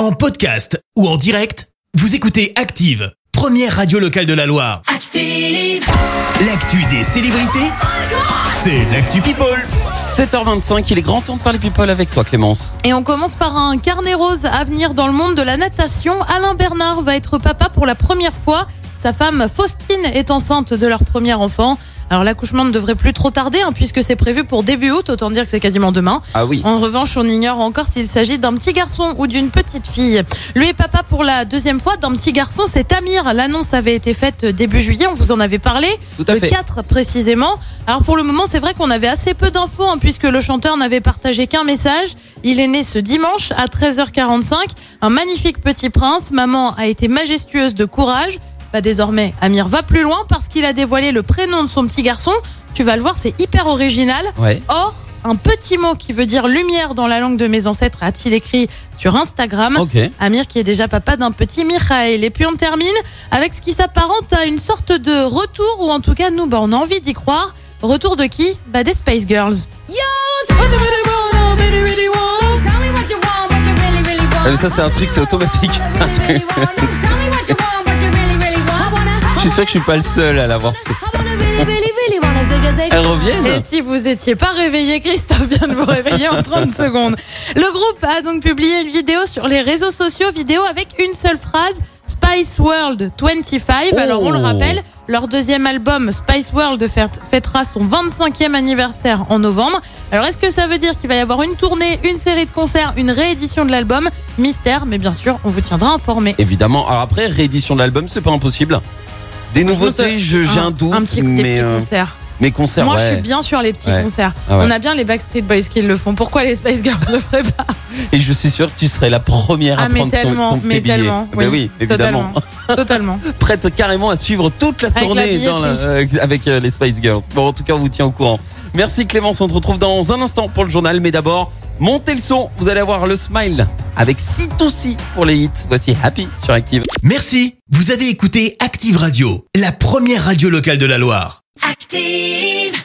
En podcast ou en direct, vous écoutez Active, première radio locale de la Loire. Active. L'actu des célébrités, c'est l'actu People. 7h25, il est grand temps de parler people avec toi Clémence. Et on commence par un carnet rose à venir dans le monde de la natation. Alain Bernard va être papa pour la première fois. Sa femme Faustine est enceinte de leur premier enfant. Alors l'accouchement ne devrait plus trop tarder hein, puisque c'est prévu pour début août, autant dire que c'est quasiment demain. Ah oui. En revanche, on ignore encore s'il s'agit d'un petit garçon ou d'une petite fille. Lui est papa pour la deuxième fois d'un petit garçon, c'est Amir. L'annonce avait été faite début juillet, on vous en avait parlé, Tout à le fait. 4 précisément. Alors pour le moment, c'est vrai qu'on avait assez peu d'infos hein, puisque le chanteur n'avait partagé qu'un message. Il est né ce dimanche à 13h45, un magnifique petit prince. Maman a été majestueuse de courage. Bah désormais, Amir va plus loin parce qu'il a dévoilé le prénom de son petit garçon. Tu vas le voir, c'est hyper original. Ouais. Or, un petit mot qui veut dire lumière dans la langue de mes ancêtres a-t-il écrit sur Instagram. Ok. Amir qui est déjà papa d'un petit Michael. Et puis on termine avec ce qui s'apparente à une sorte de retour, ou en tout cas nous, bah, on a envie d'y croire. Retour de qui? Bah des Space Girls. Ah, ça c'est un truc, c'est automatique. Je suis sûr que je suis pas le seul à l'avoir fait ça. Elles reviennent Et si vous étiez pas réveillé, Christophe vient de vous réveiller en 30 secondes. Le groupe a donc publié une vidéo sur les réseaux sociaux, vidéo avec une seule phrase. Spice World 25. Alors on le Oh. rappelle, leur deuxième album Spice World fête- fêtera son 25e anniversaire en novembre. Alors est-ce que ça veut dire qu'il va y avoir une tournée, une série de concerts, une réédition de l'album? Mystère, mais bien sûr, on vous tiendra informé. Évidemment. Alors après, réédition de l'album, c'est pas impossible. Des nouveautés, je- j'ai un doute. Un petit des mais petits euh, concerts. mes concerts, Moi, ouais. je suis bien sur les petits Ouais. concerts. Ah ouais. On a bien les Backstreet Boys qui le font. Pourquoi les Spice Girls le feraient pas Et je suis sûr que tu serais la première à Ah, mais prendre tellement, ton, mais tellement. Ben oui, évidemment. Totalement. Totalement. Prête carrément à suivre toute la Avec tournée la dans la- euh, avec euh, les Spice Girls. Bon, en tout cas, on vous tient au courant. Merci Clémence, on te retrouve dans un instant pour le journal, mais d'abord, montez le son. Vous allez avoir le smile avec C2C pour les hits. Voici Happy sur Active. Merci, vous avez écouté Active Radio, la première radio locale de la Loire. Active.